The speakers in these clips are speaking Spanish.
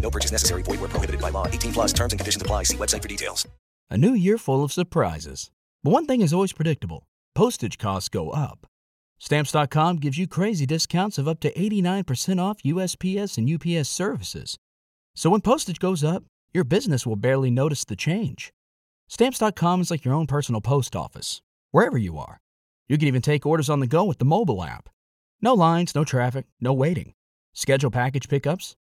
No purchase necessary. Void where prohibited by law. 18 plus terms and conditions apply. See website for details. A new year full of surprises. But one thing is always predictable postage costs go up. Stamps.com gives you crazy discounts of up to 89% off USPS and UPS services. So when postage goes up, your business will barely notice the change. Stamps.com is like your own personal post office, wherever you are. You can even take orders on the go with the mobile app. No lines, no traffic, no waiting. Schedule package pickups,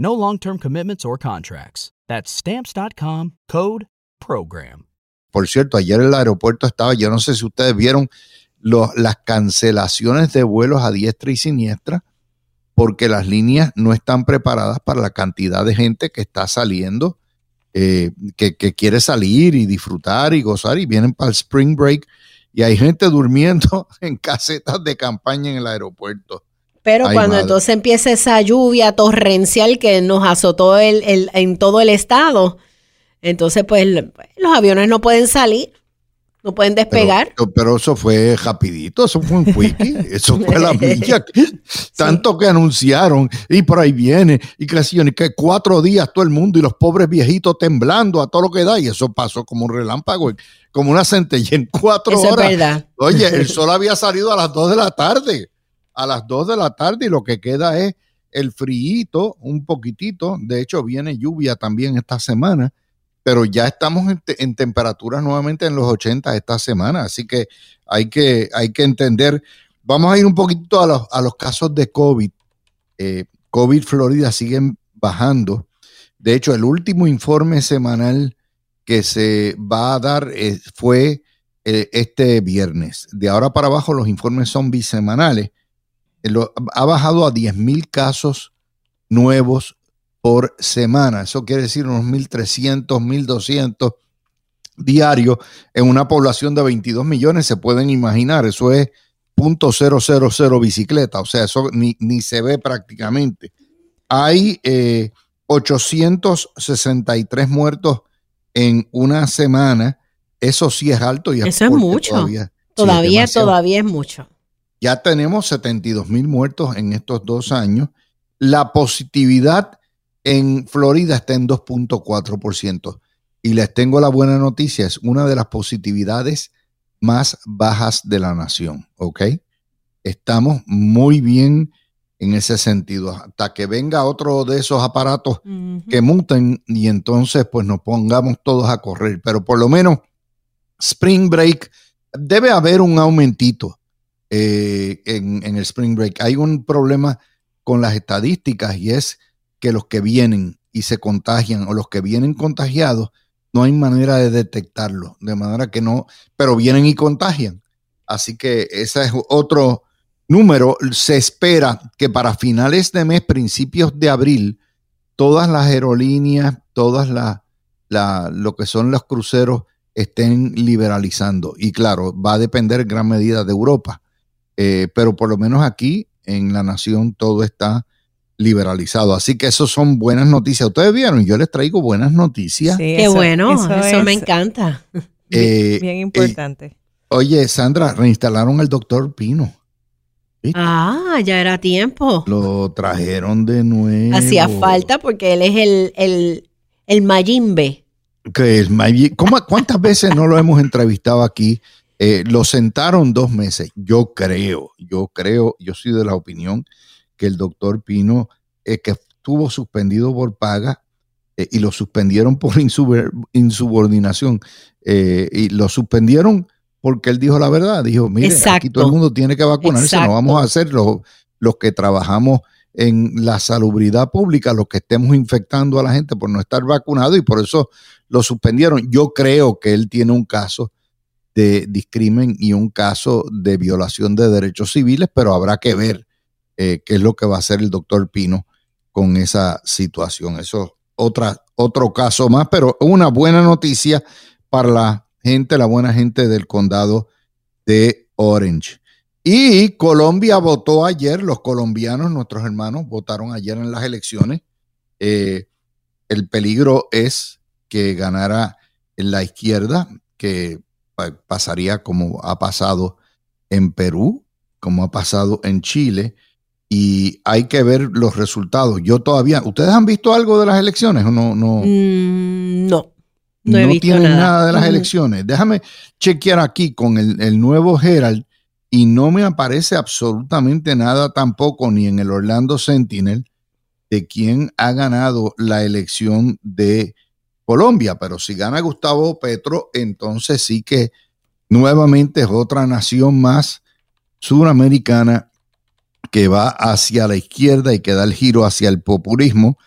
No long term commitments or contracts. That's Stamps.com code PROGRAM. Por cierto, ayer el aeropuerto estaba, yo no sé si ustedes vieron las cancelaciones de vuelos a diestra y siniestra, porque las líneas no están preparadas para la cantidad de gente que está saliendo, eh, que, que quiere salir y disfrutar y gozar y vienen para el spring break y hay gente durmiendo en casetas de campaña en el aeropuerto. Pero Ay, cuando madre. entonces empieza esa lluvia torrencial que nos azotó el, el- en todo el estado, entonces pues los aviones no pueden salir, no pueden despegar. pero eso fue rapidito, eso fue un quickie, eso fue la milla. Tanto que anunciaron, y por ahí viene, y que, así, y que cuatro días todo el mundo y los pobres viejitos temblando a todo lo que da, y eso pasó como un relámpago, como una centella en cuatro Eso es horas. verdad. Oye, el sol había salido a las dos de la tarde, a las dos de la tarde, y lo que queda es el frío, un poquitito. De hecho, viene lluvia también esta semana, pero ya estamos en temperaturas nuevamente en los 80 esta semana, así que hay que, hay que entender. Vamos a ir un poquito a los, a los casos de COVID. Eh, COVID Florida siguen bajando. De hecho, el último informe semanal que se va a dar eh, fue eh, este viernes. De ahora para abajo los informes son bisemanales. Eh, lo- ha bajado a 10 mil casos nuevos por semana. Eso quiere decir unos 1.300, 1.200 diarios en una población de 22 millones. Se pueden imaginar, eso es .000 bicicleta. O sea, eso ni, ni se ve prácticamente. Hay eh, 863 muertos en una semana. Eso sí es alto. Y Eso es mucho. Todavía, sí, es Todavía, todavía es mucho. Ya tenemos 72 mil muertos en estos dos años. La positividad en Florida está en 2.4%. Y les tengo la buena noticia, es una de las positividades más bajas de la nación, ¿ok? Estamos muy bien en ese sentido. Hasta que venga otro de esos aparatos que muten y entonces pues nos pongamos todos a correr. Pero por lo menos Spring Break, debe haber un aumentito eh, en, en el Spring Break. Hay un problema con las estadísticas y es que los que vienen y se contagian o los que vienen contagiados, no hay manera de detectarlo, de manera que no, pero vienen y contagian. Así que ese es otro número. Se espera que para finales de mes, principios de abril, todas las aerolíneas, todas las, la- lo que son los cruceros estén liberalizando. Y claro, va a depender en gran medida de Europa. Eh, pero por lo menos aquí en la nación todo está liberalizado. Así que eso son buenas noticias. Ustedes vieron, yo les traigo buenas noticias. Sí, Qué eso- bueno, eso, me es encanta. Eh, bien eh, importante. oye, Sandra, reinstalaron al doctor Pino. Ah, ya era tiempo. Lo trajeron de nuevo. Hacía falta porque él es el, el, el Mayimbe. Que es ¿Cómo- ¿Cuántas veces no lo hemos entrevistado aquí? Eh, lo sentaron dos meses. Yo creo, yo creo, yo soy de la opinión que el doctor Pino, eh, que estuvo suspendido por paga, eh, y lo suspendieron por insub- insubordinación. y lo suspendieron porque él dijo la verdad. Dijo, mire, aquí todo el mundo tiene que vacunarse, Exacto. no vamos a hacer los, los que trabajamos en la salubridad pública, los que estemos infectando a la gente por no estar vacunados y por eso lo suspendieron. Yo creo que él tiene un caso de discrimen y un caso de violación de derechos civiles, pero habrá que ver eh, qué es lo que va a hacer el doctor Pino con esa situación. Eso es otra, otro caso más, pero una buena noticia para la gente, la buena gente del condado de Orange. Y Colombia votó ayer, los colombianos, nuestros hermanos, votaron ayer en las elecciones. Eh, el peligro es que ganara la izquierda, que pasaría como ha pasado en Perú, como ha pasado en Chile, y hay que ver los resultados. Yo todavía, ¿ustedes han visto algo de las elecciones o no? No, Mm, no. No he visto tienen nada. nada. de las elecciones. Déjame chequear aquí con el, el nuevo Herald y no me aparece absolutamente nada tampoco, ni en el Orlando Sentinel, de quién ha ganado la elección de Colombia. Pero si gana Gustavo Petro, entonces sí que nuevamente es otra nación más suramericana que va hacia la izquierda y que da el giro hacia el populismo.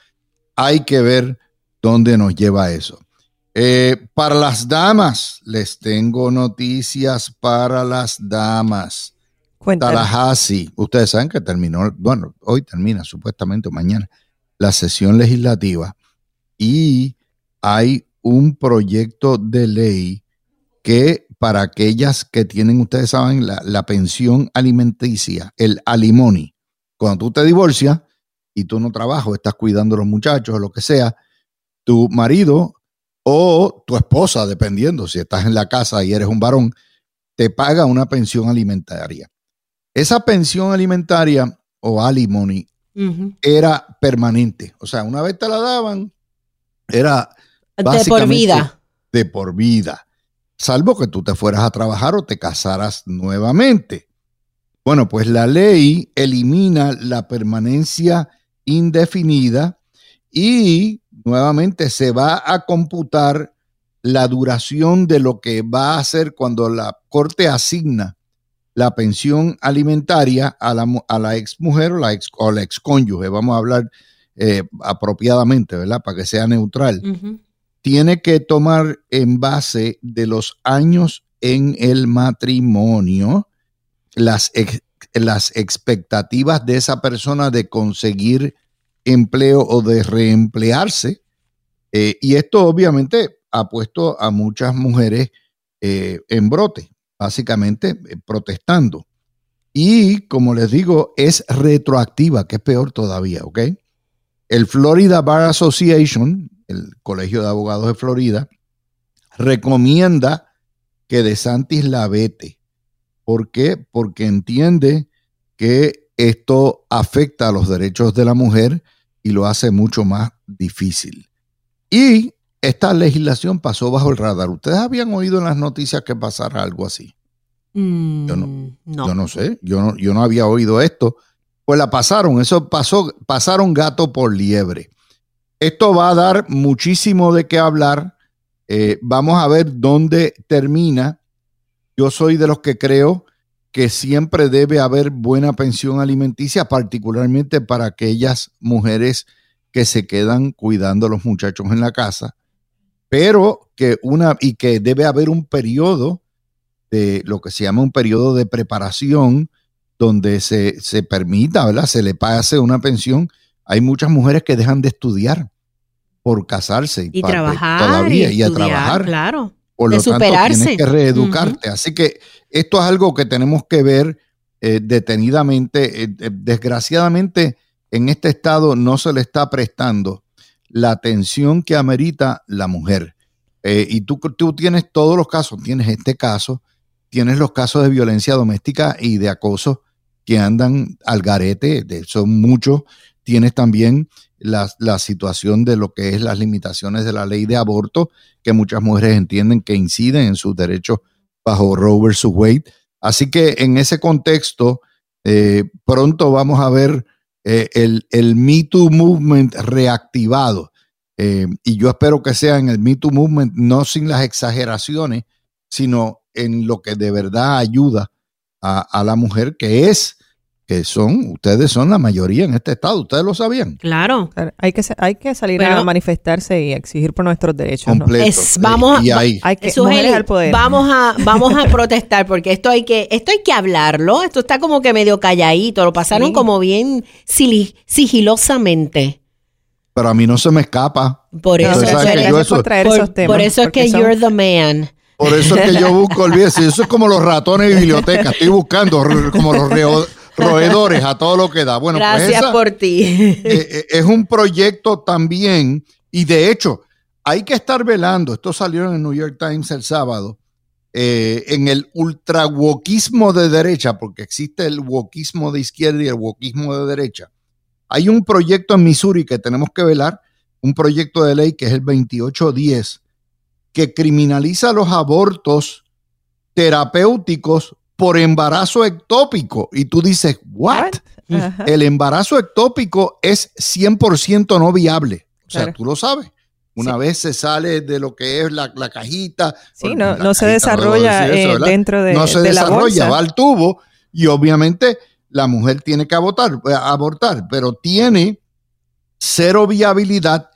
Hay que ver dónde nos lleva eso. Eh, para las damas, les tengo noticias para las damas. Cuéntanos. Tallahassee, ustedes saben que terminó, bueno, hoy termina supuestamente mañana la sesión legislativa y hay un proyecto de ley que para aquellas que tienen, ustedes saben, la, la pensión alimenticia, el alimony, cuando tú te divorcias y tú no trabajas, estás cuidando a los muchachos o lo que sea, tu marido o tu esposa, dependiendo si estás en la casa y eres un varón, te paga una pensión alimentaria. Esa pensión alimentaria o alimony era permanente. O sea, una vez te la daban, era De por vida. de por vida, salvo que tú te fueras a trabajar o te casaras nuevamente. Bueno, pues la ley elimina la permanencia indefinida y nuevamente se va a computar la duración de lo que va a hacer cuando la corte asigna la pensión alimentaria a la, a la ex mujer o la ex, o la ex cónyuge. Vamos a hablar eh, apropiadamente, ¿verdad? Para que sea neutral. Tiene que tomar en base de los años en el matrimonio las, las expectativas de esa persona de conseguir empleo o de reemplearse. Eh, y esto obviamente ha puesto a muchas mujeres eh, en brote, básicamente eh, protestando. Y como les digo, es retroactiva, que es peor todavía, ¿ok? El Florida Bar Association, el Colegio de Abogados de Florida, recomienda que DeSantis la vete. ¿Por qué? Porque entiende que esto afecta a los derechos de la mujer y lo hace mucho más difícil. Y esta legislación pasó bajo el radar. ¿Ustedes habían oído en las noticias que pasara algo así? Mm, Yo no- no. Yo no sé, yo no, yo no había oído esto. Pues la pasaron, eso pasó, pasaron gato por liebre. Esto va a dar muchísimo de qué hablar. Eh, vamos a ver dónde termina. Yo soy de los que creo que siempre debe haber buena pensión alimenticia, particularmente para aquellas mujeres que se quedan cuidando a los muchachos en la casa, pero que una y que debe haber un periodo de lo que se llama un periodo de preparación donde se, se permita, ¿verdad? Se le pase una pensión. Hay muchas mujeres que dejan de estudiar por casarse Y trabajar. todavía y, a estudiar, trabajar. Claro. Por de lo tanto, superarse. tienes que reeducarte. Así que esto es algo que tenemos que ver eh, detenidamente. Eh, eh, desgraciadamente, en este estado no se le está prestando la atención que amerita la mujer. Y tú, tú tienes todos los casos, tienes este caso, tienes los casos de violencia doméstica y de acoso que andan al garete, de, son muchos. Tienes también la, situación de lo que es las limitaciones de la ley de aborto, que muchas mujeres entienden que inciden en sus derechos bajo Roe versus Wade. Así que en ese contexto, eh, pronto vamos a ver eh, el, el Me Too Movement reactivado. Eh, y yo espero que sea en el Me Too Movement, no sin las exageraciones, sino en lo que de verdad ayuda a, a la mujer, que es que son, ustedes son la mayoría en este estado, ustedes lo sabían. Claro. Hay que, hay que salir Pero- a manifestarse y exigir por nuestros derechos. ¿no? Completo. Es- vamos a- y ahí. Hay que al poder. Vamos a, vamos a protestar porque esto hay que, esto hay que hablarlo. Esto está como que medio calladito. Lo pasaron Sí. como bien sigilosamente. Pero a mí no se me escapa. Por No, eso, Entonces, tú ¿sabes que eres- yo gracias eso- por traer por, esos temas. por eso es que son- you're the man. Por eso es que yo busco, olvídese, eso es como los ratones de biblioteca, estoy buscando como los roedores a todo lo que da. Bueno, pues Gracias esa- por ti. eh, eh, es un proyecto también, y de hecho, hay que estar velando, esto salió en el New York Times el sábado, eh, en el ultra wokismo de derecha, porque existe el wokismo de izquierda y el wokismo de derecha. Hay un proyecto en Missouri que tenemos que velar, un proyecto de ley que es el 2810, que criminaliza los abortos terapéuticos por embarazo ectópico. Y tú dices, ¿what? El embarazo ectópico es 100% no viable. O sea, Claro. tú lo sabes. Una Sí. vez se sale de lo que es la, la cajita. Sí, o no, la no se desarrolla eso, eh, dentro de, no se de la desarrolla, bolsa. va al tubo y obviamente la mujer tiene que abortar, eh, abortar, pero tiene cero viabilidad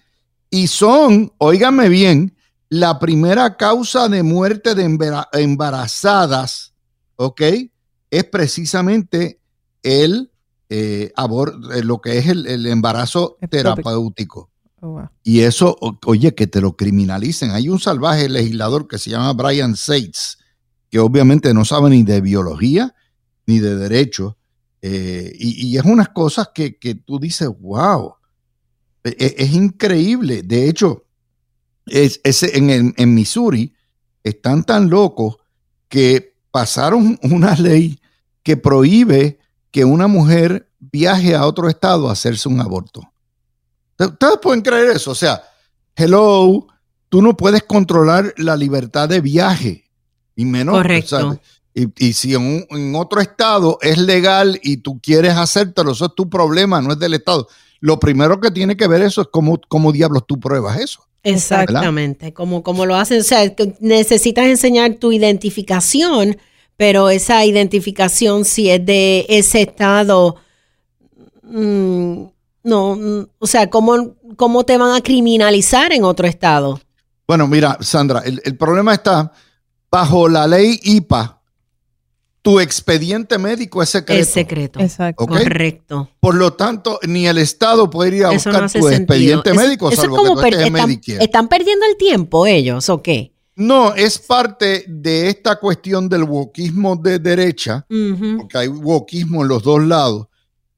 y son, óigame bien, la primera causa de muerte de embara- embarazadas, ¿ok? Es precisamente el eh, abor- eh, lo que es el, el embarazo terapéutico. Oh, wow. Y eso, o- oye, que te lo criminalicen. Hay un salvaje legislador que se llama Brian Sates, que obviamente no sabe ni de biología ni de derecho. eh, y, y es unas cosas que, que tú dices, wow, e- e- es, increíble. De hecho, es, ese- en, en Missouri están tan locos que pasaron una ley que prohíbe que una mujer viaje a otro estado a hacerse un aborto. Ustedes pueden creer eso. O sea, hello, tú no puedes controlar la libertad de viaje. Y menos. Correcto. y si en, un- en otro estado es legal y tú quieres hacértelo, eso es tu problema, no es del estado. Lo primero que tiene que ver eso es cómo, cómo diablos tú pruebas eso. Exactamente, como, como lo hacen. O sea, necesitas enseñar tu identificación, pero esa identificación, si es de ese estado, mm, no, mm, o sea, ¿cómo, ¿cómo te van a criminalizar en otro estado? Bueno, mira, Sandra, el, el problema está bajo la ley IPA. Tu expediente médico es secreto. Es secreto. Exacto. Correcto. Por lo tanto, ni el Estado puede ir a Eso buscar no tu sentido. expediente Es- médico, eso es salvo como que tú estés están, Medicare. están perdiendo el tiempo ellos, ¿o qué? No, es parte de esta cuestión del wokismo de derecha, porque hay wokismo en los dos lados,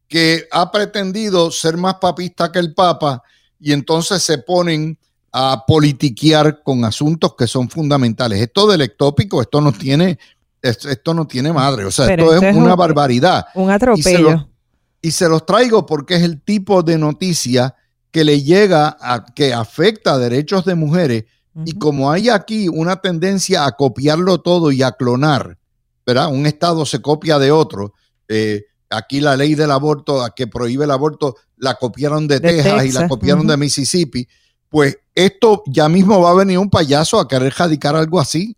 que ha pretendido ser más papista que el Papa y entonces se ponen a politiquear con asuntos que son fundamentales. Esto del ectópico, esto no tiene, es- esto no tiene madre, o sea, Pero esto esto es es una un- barbaridad. Un Y se atropello. lo- y se los traigo porque es el tipo de noticia que le llega a que afecta a derechos de mujeres y como hay aquí una tendencia a copiarlo todo y a clonar, ¿verdad? Un estado se copia de otro. eh, aquí la ley del aborto, a que prohíbe el aborto, la copiaron de, De Texas, y la copiaron de Mississippi. Pues esto ya mismo va a venir un payaso a querer radicar algo así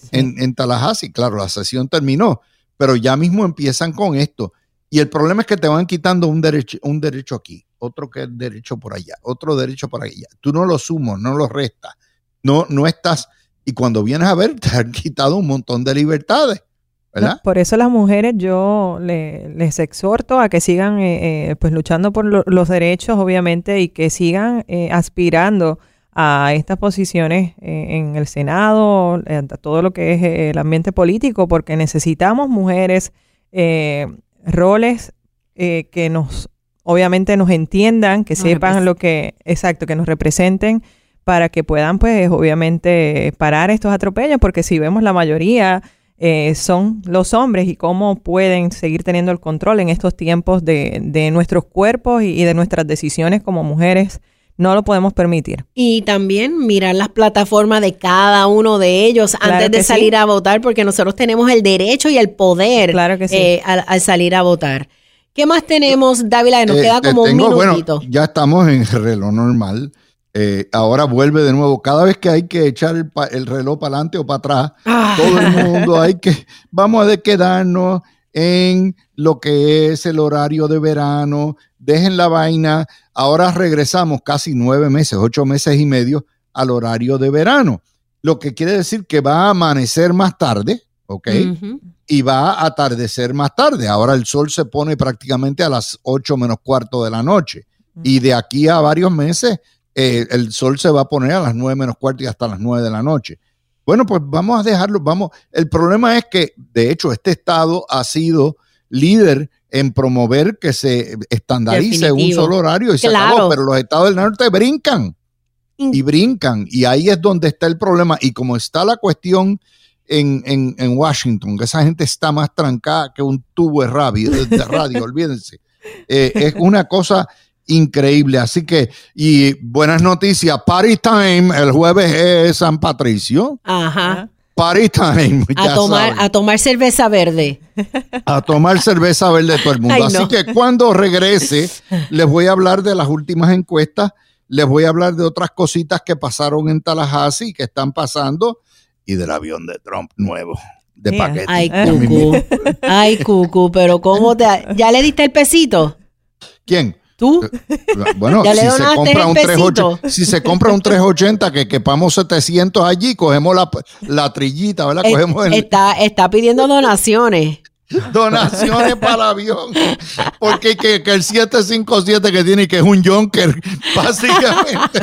Sí. en, en Tallahassee. Claro, la sesión terminó, pero ya mismo empiezan con esto. Y el problema es que te van quitando un derecho, un derecho aquí, otro que derecho por allá, otro derecho por allá. Tú no lo sumas, no lo restas. No, no estás. Y cuando vienes a ver, te han quitado un montón de libertades, ¿verdad? No, por eso las mujeres yo le- les exhorto a que sigan eh, eh, pues luchando por lo- los derechos, obviamente, y que sigan eh, aspirando a estas posiciones eh, en el Senado, eh, a todo lo que es eh, el ambiente político, porque necesitamos mujeres, eh, roles eh, que nos, obviamente, nos entiendan, que Nos sepan lo que, exacto, que nos representen para que puedan, pues, obviamente, parar estos atropellos, porque si vemos la mayoría eh, son los hombres y cómo pueden seguir teniendo el control en estos tiempos de, de nuestros cuerpos y, y de nuestras decisiones como mujeres, no lo podemos permitir. Y también mirar las plataformas de cada uno de ellos Claro antes de sí. salir a votar, porque nosotros tenemos el derecho y el poder Claro que sí. eh, al, al salir a votar. ¿Qué más tenemos, Dávila? Nos Eh, queda te como un minutito. Bueno, ya estamos en el reloj normal. Eh, ahora vuelve de nuevo. Cada vez que hay que echar el, pa- el reloj para adelante o para atrás, todo el mundo hay que, vamos a quedarnos en lo que es el horario de verano, dejen la vaina. Ahora regresamos casi nueve meses, ocho meses y medio al horario de verano, lo que quiere decir que va a amanecer más tarde, ¿ok? Y va a atardecer más tarde. Ahora el sol se pone prácticamente a las 8 menos cuarto de la noche. Y de aquí a varios meses, eh, el sol se va a poner a las 9 menos cuarto y hasta las 9 de la noche. Bueno, pues vamos a dejarlo, vamos. El problema es que, de hecho, este estado ha sido líder en promover que se estandarice un solo horario y se Claro. acabó, pero los estados del norte brincan y brincan. Y ahí es donde está el problema. Y como está la cuestión en, en- en Washington, que esa gente está más trancada que un tubo de radio, de radio olvídense. Eh, es una cosa increíble. Así que, y buenas noticias, Party Time, el jueves es San Patricio. Ajá. Party Time, A tomar, saben. a tomar cerveza verde. a tomar cerveza verde todo el mundo. Ay, Así no. que cuando regrese, les voy a hablar de las últimas encuestas, les voy a hablar de otras cositas que pasaron en Tallahassee, que están pasando, y del avión de Trump nuevo, de Mira. paquete. Ay, cucu. Ay, cucu, pero ¿cómo te... ¿Ya le diste el pesito? ¿Quién? ¿Tú? Bueno, ¿Ya le si se, compra un pesito? 380, si se compra un 380 que quepamos 700 allí, cogemos la, la trillita, ¿verdad? Eh, Cogemos el, Está, está pidiendo donaciones. donaciones para el avión. Porque que, que el 757 que tiene, que es un Jonker, básicamente.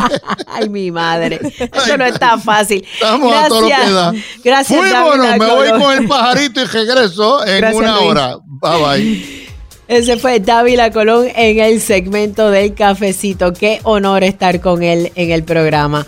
Ay, mi madre. Eso no es tan fácil. Estamos a todo lo que da. Gracias, Fuímonos, me voy con el pajarito y regreso en Gracias, una Luis. hora. Bye bye. Ese fue Dávila Colón en el segmento del cafecito. Qué honor estar con él en el programa.